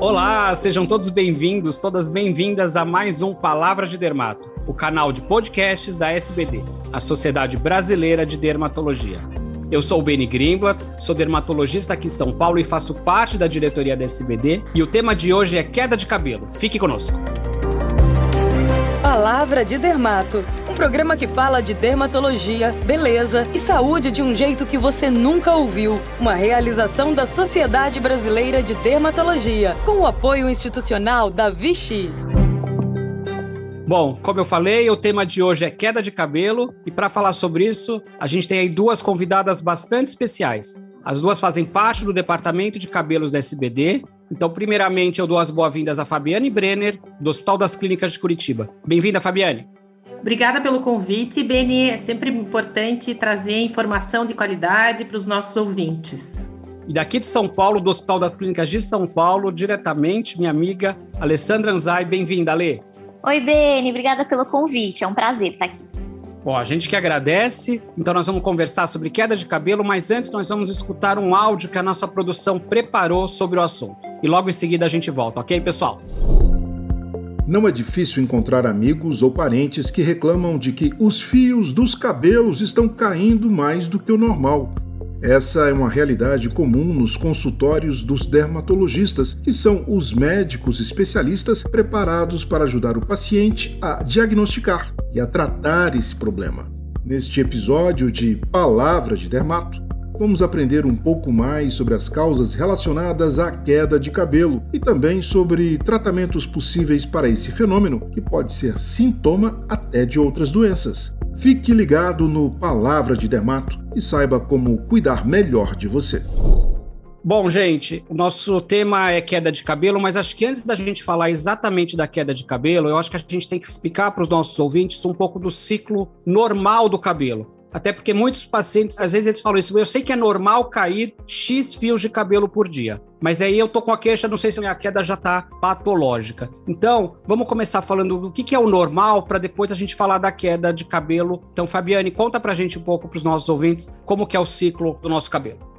Olá, sejam todos bem-vindos, todas bem-vindas a mais um Palavra de Dermato, o canal de podcasts da SBD, a Sociedade Brasileira de Dermatologia. Eu sou o Beni Grimblat, sou dermatologista aqui em São Paulo e faço parte da diretoria da SBD, e o tema de hoje é queda de cabelo. Fique conosco. Palavra de Dermato, programa que fala de dermatologia, beleza e saúde de um jeito que você nunca ouviu. Uma realização da Sociedade Brasileira de Dermatologia, com o apoio institucional da Vichy. Bom, como eu falei, o tema de hoje é queda de cabelo, e para falar sobre isso, a gente tem aí duas convidadas bastante especiais. As duas fazem parte do departamento de cabelos da SBD. Então, primeiramente, eu dou as boas-vindas a Fabiane Brenner, do Hospital das Clínicas de Curitiba. Bem-vinda, Fabiane. Obrigada pelo convite, Beni. É sempre importante trazer informação de qualidade para os nossos ouvintes. E daqui de São Paulo, do Hospital das Clínicas de São Paulo, diretamente, minha amiga Alessandra Anzai. Bem-vinda, Alê. Oi, Beni. Obrigada pelo convite. É um prazer estar aqui. Bom, a gente que agradece. Então nós vamos conversar sobre queda de cabelo, mas antes nós vamos escutar um áudio que a nossa produção preparou sobre o assunto. E logo em seguida a gente volta, ok, pessoal? Não é difícil encontrar amigos ou parentes que reclamam de que os fios dos cabelos estão caindo mais do que o normal. Essa é uma realidade comum nos consultórios dos dermatologistas, que são os médicos especialistas preparados para ajudar o paciente a diagnosticar e a tratar esse problema. Neste episódio de Palavra de Dermato, vamos aprender um pouco mais sobre as causas relacionadas à queda de cabelo e também sobre tratamentos possíveis para esse fenômeno, que pode ser sintoma até de outras doenças. Fique ligado no Palavra de Dermato e saiba como cuidar melhor de você. Bom, gente, o nosso tema é queda de cabelo, mas acho que antes da gente falar exatamente da queda de cabelo, eu acho que a gente tem que explicar para os nossos ouvintes um pouco do ciclo normal do cabelo. Até porque muitos pacientes, às vezes eles falam isso, eu sei que é normal cair X fios de cabelo por dia. Mas aí eu tô com a queixa, não sei se a minha queda já tá patológica. Então, vamos começar falando do que, que é o normal para depois a gente falar da queda de cabelo. Então, Fabiane, conta pra gente um pouco pros nossos ouvintes como que é o ciclo do nosso cabelo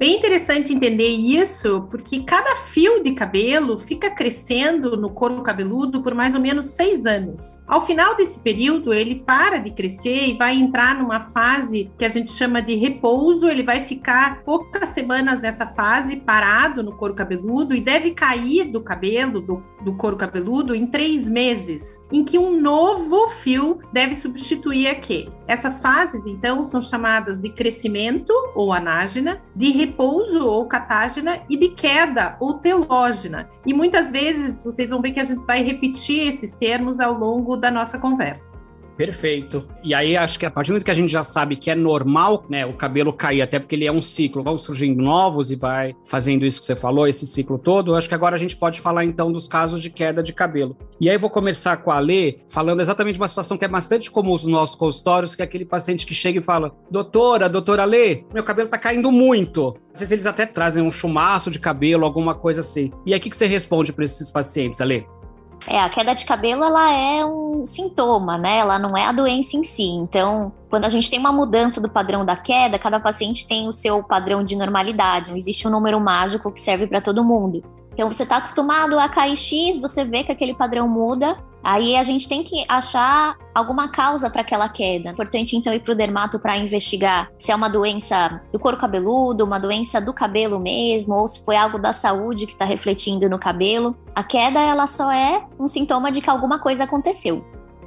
bem interessante entender isso, porque cada fio de cabelo fica crescendo no couro cabeludo por mais ou menos seis anos. Ao final desse período, ele para de crescer e vai entrar numa fase que a gente chama de repouso. Ele vai ficar poucas semanas nessa fase parado no couro cabeludo e deve cair do cabelo, do, do couro cabeludo, em três meses, em que um novo fio deve substituir aquele. Essas fases, então, são chamadas de crescimento ou anágena, de repouso ou catágena e de queda ou telógena. E muitas vezes vocês vão ver que a gente vai repetir esses termos ao longo da nossa conversa. Perfeito. E aí, acho que a partir do momento que a gente já sabe que é normal, né, o cabelo cair, até porque ele é um ciclo, vão surgindo novos e vai fazendo isso que você falou, esse ciclo todo, acho que agora a gente pode falar então dos casos de queda de cabelo. E aí, vou começar com a Lê, falando exatamente de uma situação que é bastante comum nos nossos consultórios, que é aquele paciente que chega e fala: Doutora, doutora Lê, meu cabelo tá caindo muito. Às vezes eles até trazem um chumaço de cabelo, alguma coisa assim. E aí, o que, que você responde para esses pacientes, Ale? É, a queda de cabelo ela é um sintoma, né? Ela não é a doença em si. Então, quando a gente tem uma mudança do padrão da queda, cada paciente tem o seu padrão de normalidade. Não existe um número mágico que serve para todo mundo. Então, você está acostumado a cair X, você vê que aquele padrão muda, Aí a gente tem que achar alguma causa para aquela queda. Importante então ir para o dermato para investigar se é uma doença do couro cabeludo, uma doença do cabelo mesmo, ou se foi algo da saúde que está refletindo no cabelo. A queda ela só é um sintoma de que alguma coisa aconteceu.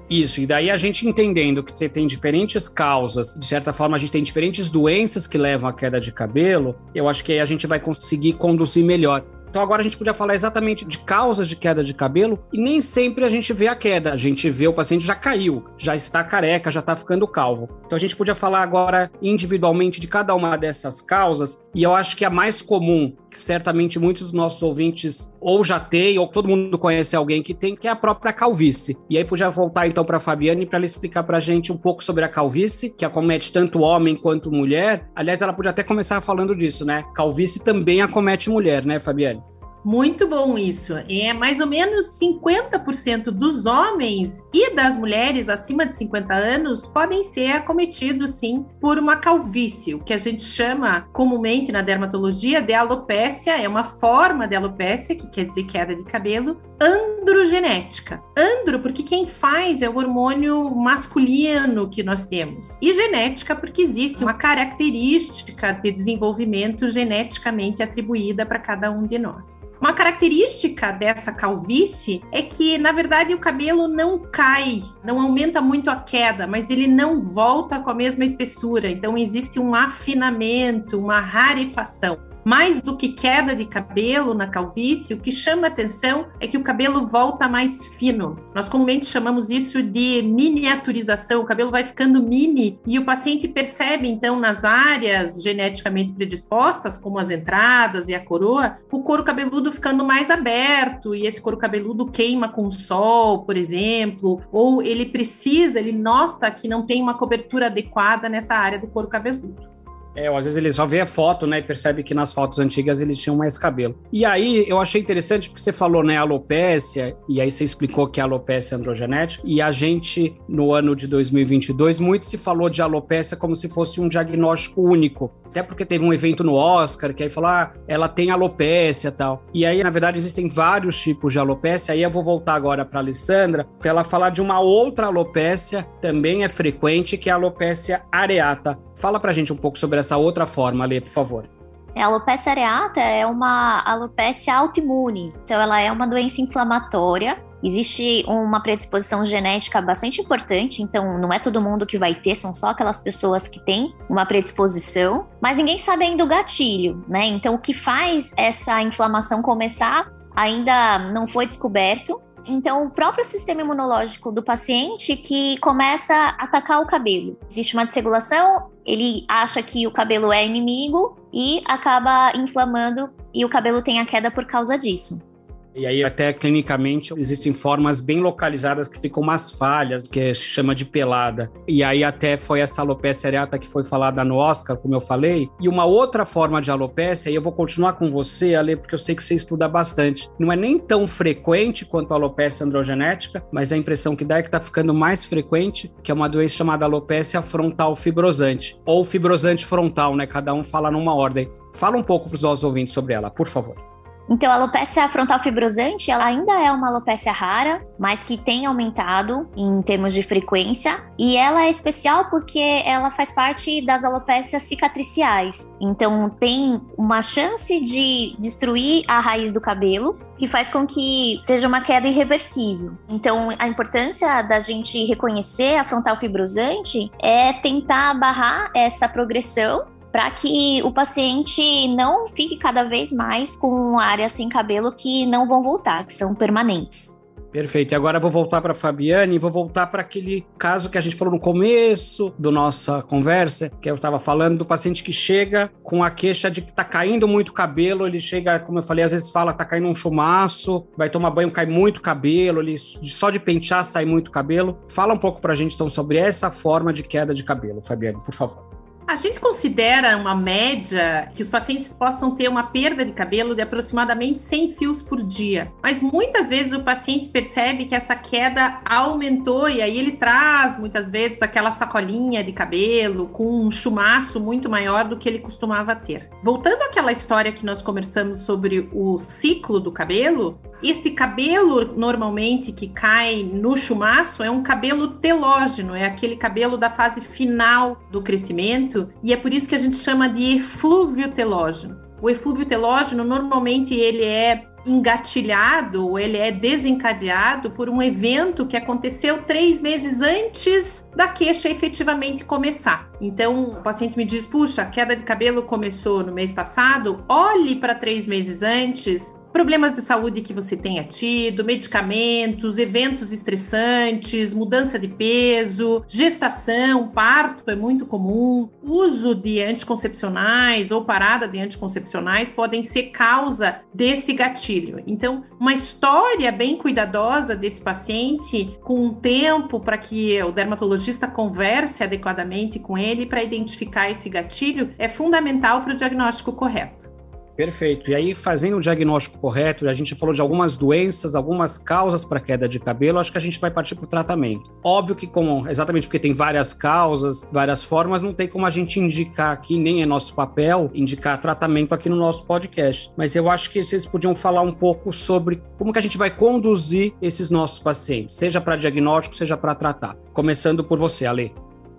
Isso, e daí a gente entendendo que tem diferentes causas, de certa forma a gente tem diferentes doenças que levam à queda de cabelo, eu acho que aí a gente vai conseguir conduzir melhor. Então agora a gente podia falar exatamente de causas de queda de cabelo e nem sempre a gente vê a queda. A gente vê o paciente já caiu, já está careca, já está ficando calvo. Então a gente podia falar agora individualmente de cada uma dessas causas e eu acho que a mais comum, que certamente muitos dos nossos ouvintes ou já tem ou todo mundo conhece alguém que tem, que é a própria calvície. E aí podia voltar então para a Fabiane para ela explicar para a gente um pouco sobre a calvície, que acomete tanto homem quanto mulher. Aliás, ela podia até começar falando disso, né? Calvície também acomete mulher, né, Fabiane? Muito bom isso. É mais ou menos 50% dos homens e das mulheres acima de 50 anos podem ser acometidos, sim, por uma calvície, o que a gente chama comumente na dermatologia de alopécia, é uma forma de alopécia, que quer dizer queda de cabelo, androgenética. Andro, porque quem faz é o hormônio masculino que nós temos, e genética, porque existe uma característica de desenvolvimento geneticamente atribuída para cada um de nós. Uma característica dessa calvície é que, na verdade, o cabelo não cai, não aumenta muito a queda, mas ele não volta com a mesma espessura. Então, existe um afinamento, uma rarefação mais do que queda de cabelo na calvície, o que chama atenção é que o cabelo volta mais fino. Nós comumente chamamos isso de miniaturização. O cabelo vai ficando mini e o paciente percebe, então, nas áreas geneticamente predispostas, como as entradas e a coroa, o couro cabeludo ficando mais aberto e esse couro cabeludo queima com o sol, por exemplo, ou ele precisa, ele nota que não tem uma cobertura adequada nessa área do couro cabeludo. É, às vezes ele só vê a foto, né, e percebe que nas fotos antigas eles tinham mais cabelo. E aí eu achei interessante porque você falou, né, alopécia, e aí você explicou que é alopécia androgenética, e a gente, no ano de 2022, muito se falou de alopécia como se fosse um diagnóstico único. Até porque teve um evento no Oscar que aí falou, ah, ela tem alopécia e tal. E aí, na verdade, existem vários tipos de alopécia. Aí eu vou voltar agora para Alessandra, para ela falar de uma outra alopécia, também é frequente, que é a alopécia areata. Fala pra gente um pouco sobre essa outra forma, Lê, por favor. A alopecia areata é uma alopecia autoimune, então ela é uma doença inflamatória. Existe uma predisposição genética bastante importante, então não é todo mundo que vai ter, são só aquelas pessoas que têm uma predisposição, mas ninguém sabe ainda o gatilho, né? Então o que faz essa inflamação começar ainda não foi descoberto. Então, o próprio sistema imunológico do paciente que começa a atacar o cabelo. Existe uma desregulação, ele acha que o cabelo é inimigo e acaba inflamando e o cabelo tem a queda por causa disso. E aí, até clinicamente, existem formas bem localizadas que ficam umas falhas, que se chama de pelada. E aí, até foi essa alopecia areata que foi falada no Oscar, como eu falei. E uma outra forma de alopecia, e eu vou continuar com você, Ale, porque eu sei que você estuda bastante. Não é nem tão frequente quanto a alopecia androgenética, mas a impressão que dá é que está ficando mais frequente, que é uma doença chamada alopecia frontal fibrosante, ou fibrosante frontal, né? Cada um fala numa ordem. Fala um pouco para os nossos ouvintes sobre ela, por favor. Então, a alopecia frontal fibrosante, ela ainda é uma alopecia rara, mas que tem aumentado em termos de frequência, e ela é especial porque ela faz parte das alopécias cicatriciais. Então, tem uma chance de destruir a raiz do cabelo, que faz com que seja uma queda irreversível. Então, a importância da gente reconhecer a frontal fibrosante é tentar barrar essa progressão para que o paciente não fique cada vez mais com áreas sem cabelo que não vão voltar, que são permanentes. Perfeito. E agora vou voltar para a Fabiane e vou voltar para aquele caso que a gente falou no começo da nossa conversa, que eu estava falando do paciente que chega com a queixa de que está caindo muito cabelo, ele chega, como eu falei, às vezes fala está caindo um chumaço, vai tomar banho, cai muito cabelo, ele só de pentear sai muito cabelo. Fala um pouco para a gente então sobre essa forma de queda de cabelo, Fabiane, por favor. A gente considera uma média que os pacientes possam ter uma perda de cabelo de aproximadamente 100 fios por dia. Mas muitas vezes o paciente percebe que essa queda aumentou e aí ele traz muitas vezes aquela sacolinha de cabelo com um chumaço muito maior do que ele costumava ter. Voltando àquela história que nós conversamos sobre o ciclo do cabelo, este cabelo, normalmente, que cai no chumaço, é um cabelo telógeno, é aquele cabelo da fase final do crescimento, e é por isso que a gente chama de eflúvio telógeno. O eflúvio telógeno, normalmente, ele é engatilhado, ou ele é desencadeado por um evento que aconteceu três meses antes da queixa efetivamente começar. Então, o paciente me diz: puxa, a queda de cabelo começou no mês passado, olhe para três meses antes, problemas de saúde que você tenha tido, medicamentos, eventos estressantes, mudança de peso, gestação, parto é muito comum, uso de anticoncepcionais ou parada de anticoncepcionais podem ser causa desse gatilho. Então, uma história bem cuidadosa desse paciente, com um tempo para que o dermatologista converse adequadamente com ele para identificar esse gatilho, é fundamental para o diagnóstico correto. Perfeito. E aí, fazendo o diagnóstico correto, a gente falou de algumas doenças, algumas causas para queda de cabelo, acho que a gente vai partir para o tratamento. Óbvio que, como exatamente porque tem várias causas, várias formas, não tem como a gente indicar aqui, nem é nosso papel, indicar tratamento aqui no nosso podcast. Mas eu acho que vocês podiam falar um pouco sobre como que a gente vai conduzir esses nossos pacientes, seja para diagnóstico, seja para tratar. Começando por você, Ale.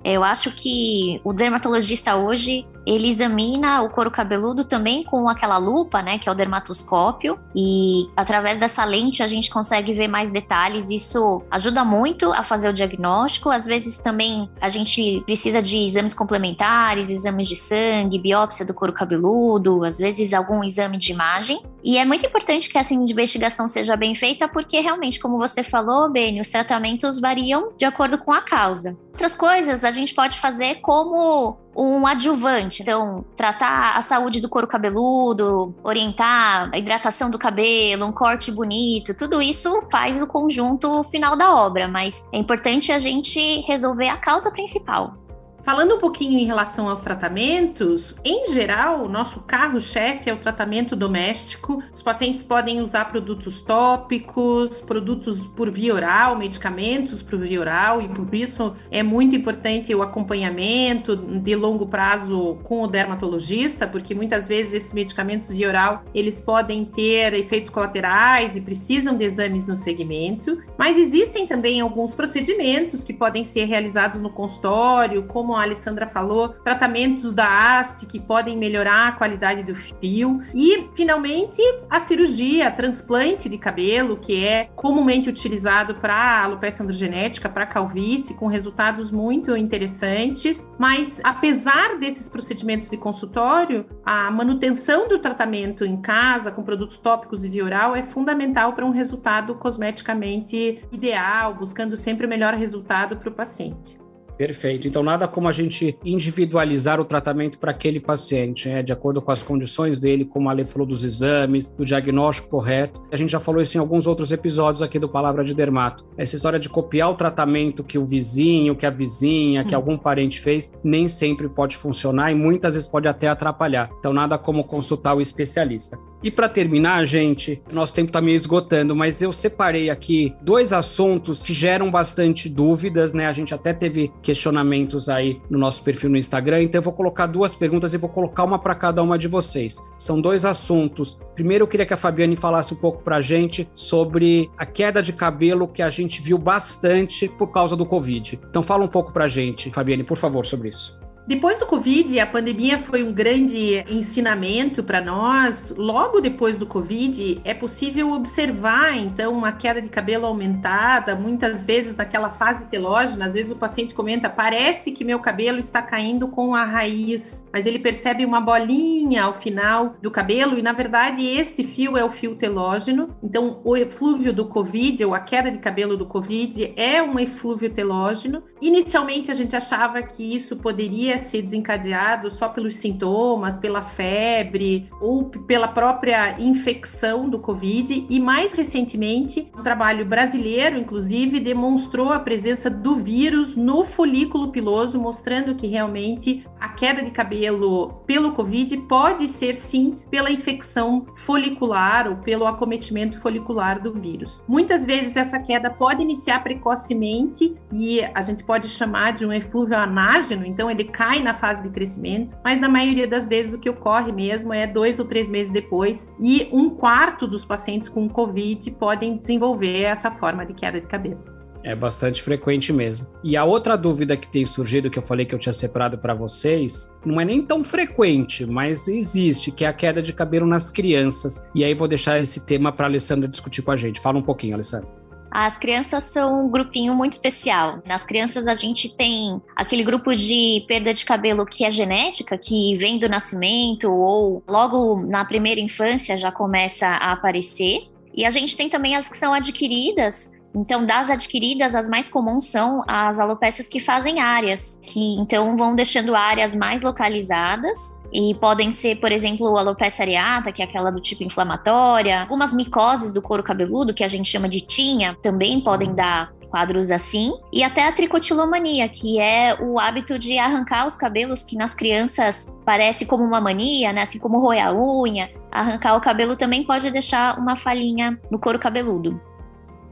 Eu acho que o dermatologista hoje ele examina o couro cabeludo também com aquela lupa, né, que é o dermatoscópio, e através dessa lente a gente consegue ver mais detalhes. Isso ajuda muito a fazer o diagnóstico. Às vezes também a gente precisa de exames complementares, exames de sangue, biópsia do couro cabeludo, às vezes algum exame de imagem. E é muito importante que essa investigação seja bem feita, porque realmente, como você falou, Beni, os tratamentos variam de acordo com a causa. Outras coisas a gente pode fazer como um adjuvante. Então, tratar a saúde do couro cabeludo, orientar a hidratação do cabelo, um corte bonito, tudo isso faz o conjunto final da obra, mas é importante a gente resolver a causa principal. Falando um pouquinho em relação aos tratamentos, em geral, o nosso carro-chefe é o tratamento doméstico. Os pacientes podem usar produtos tópicos, produtos por via oral, medicamentos por via oral, e por isso é muito importante o acompanhamento de longo prazo com o dermatologista, porque muitas vezes esses medicamentos via oral eles podem ter efeitos colaterais e precisam de exames no segmento. Mas existem também alguns procedimentos que podem ser realizados no consultório, como a Alessandra falou, tratamentos da haste que podem melhorar a qualidade do fio e, finalmente, a cirurgia, transplante de cabelo, que é comumente utilizado para alopecia androgenética, para calvície, com resultados muito interessantes. Mas, apesar desses procedimentos de consultório, a manutenção do tratamento em casa com produtos tópicos e via oral é fundamental para um resultado cosmeticamente ideal, buscando sempre o melhor resultado para o paciente. Perfeito. Então, nada como a gente individualizar o tratamento para aquele paciente, né? de acordo com as condições dele, como a Ale falou dos exames, do diagnóstico correto. A gente já falou isso em alguns outros episódios aqui do Palavra de Dermato. Essa história de copiar o tratamento que o vizinho, que a vizinha, que hum. algum parente fez, nem sempre pode funcionar e muitas vezes pode até atrapalhar. Então, nada como consultar o especialista. E para terminar, gente, nosso tempo está meio esgotando, mas eu separei aqui dois assuntos que geram bastante dúvidas, né? A gente até teve questionamentos aí no nosso perfil no Instagram, então eu vou colocar duas perguntas e vou colocar uma para cada uma de vocês. São dois assuntos. Primeiro, eu queria que a Fabiane falasse um pouco para a gente sobre a queda de cabelo que a gente viu bastante por causa do Covid. Então, fala um pouco para a gente, Fabiane, por favor, sobre isso. Depois do Covid, a pandemia foi um grande ensinamento para nós. Logo depois do Covid, é possível observar, então, uma queda de cabelo aumentada, muitas vezes naquela fase telógena. Às vezes o paciente comenta: parece que meu cabelo está caindo com a raiz, mas ele percebe uma bolinha ao final do cabelo, e na verdade, este fio é o fio telógeno. Então, o eflúvio do Covid, ou a queda de cabelo do Covid, é um eflúvio telógeno. Inicialmente, a gente achava que isso poderia ser desencadeado só pelos sintomas, pela febre ou pela própria infecção do Covid. E mais recentemente, um trabalho brasileiro, inclusive, demonstrou a presença do vírus no folículo piloso, mostrando que realmente a queda de cabelo pelo Covid pode ser sim pela infecção folicular ou pelo acometimento folicular do vírus. Muitas vezes essa queda pode iniciar precocemente e a gente pode chamar de um eflúvio anágeno, então ele cai na fase de crescimento, mas na maioria das vezes o que ocorre mesmo é dois ou três meses depois, e um quarto dos pacientes com Covid podem desenvolver essa forma de queda de cabelo. É bastante frequente mesmo. E a outra dúvida que tem surgido, que eu falei que eu tinha separado para vocês, não é nem tão frequente, mas existe, que é a queda de cabelo nas crianças. E aí vou deixar esse tema para a Alessandra discutir com a gente. Fala um pouquinho, Alessandra. As crianças são um grupinho muito especial. Nas crianças, a gente tem aquele grupo de perda de cabelo que é genética, que vem do nascimento ou logo na primeira infância já começa a aparecer. E a gente tem também as que são adquiridas, então, das adquiridas, as mais comuns são as alopécias que fazem áreas, que então vão deixando áreas mais localizadas e podem ser, por exemplo, alopecia areata, que é aquela do tipo inflamatória, algumas micoses do couro cabeludo, que a gente chama de tinha, também podem dar quadros assim, e até a tricotilomania, que é o hábito de arrancar os cabelos que nas crianças parece como uma mania, né? Assim como roer a unha, Arrancar o cabelo também pode deixar uma falhinha no couro cabeludo.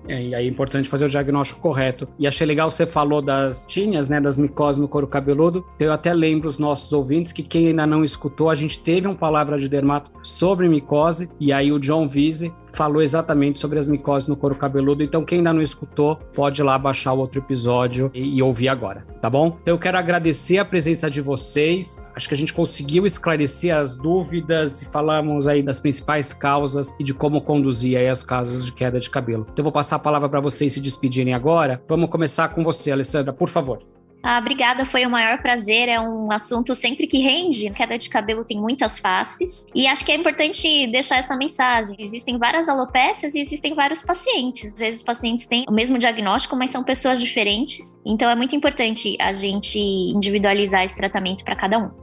É, e aí é importante fazer o diagnóstico correto. E achei legal você falou das tinhas, né, das micoses no couro cabeludo. Eu até lembro os nossos ouvintes que quem ainda não escutou, a gente teve uma palavra de dermato sobre micose e aí o John Vise falou exatamente sobre as micoses no couro cabeludo. Então, quem ainda não escutou, pode ir lá baixar o outro episódio e, e, ouvir agora, tá bom? Então, eu quero agradecer a presença de vocês. Acho que a gente conseguiu esclarecer as dúvidas e falamos aí das principais causas e de como conduzir aí as causas de queda de cabelo. Então, eu vou passar a palavra para vocês se despedirem agora. Vamos começar com você, Alessandra, por favor. Ah, obrigada, foi o maior prazer. É um assunto sempre que rende. Queda de cabelo tem muitas faces. E acho que é importante deixar essa mensagem. Existem várias alopécias e existem vários pacientes. Às vezes os pacientes têm o mesmo diagnóstico, mas são pessoas diferentes. Então é muito importante a gente individualizar esse tratamento para cada um.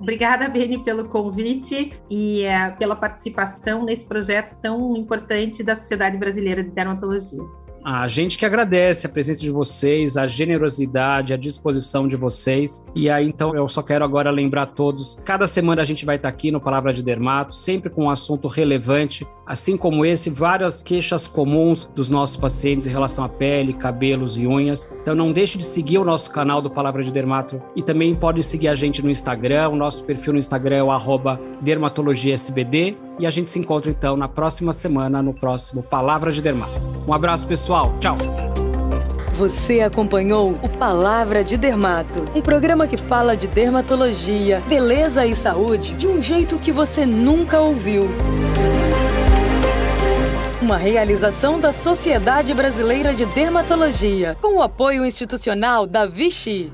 Obrigada, Beni, pelo convite e é, pela participação nesse projeto tão importante da Sociedade Brasileira de Dermatologia. A gente que agradece a presença de vocês, a generosidade, a disposição de vocês. E aí, então, eu só quero agora lembrar a todos: cada semana a gente vai estar aqui no Palavra de Dermato, sempre com um assunto relevante, assim como esse, várias queixas comuns dos nossos pacientes em relação à pele, cabelos e unhas. Então, não deixe de seguir o nosso canal do Palavra de Dermato e também pode seguir a gente no Instagram. O nosso perfil no Instagram é o dermatologiasbd. E a gente se encontra então na próxima semana, no próximo Palavra de Dermato. Um abraço, pessoal. Tchau. Você acompanhou o Palavra de Dermato, um programa que fala de dermatologia, beleza e saúde de um jeito que você nunca ouviu. Uma realização da Sociedade Brasileira de Dermatologia, com o apoio institucional da Vichy.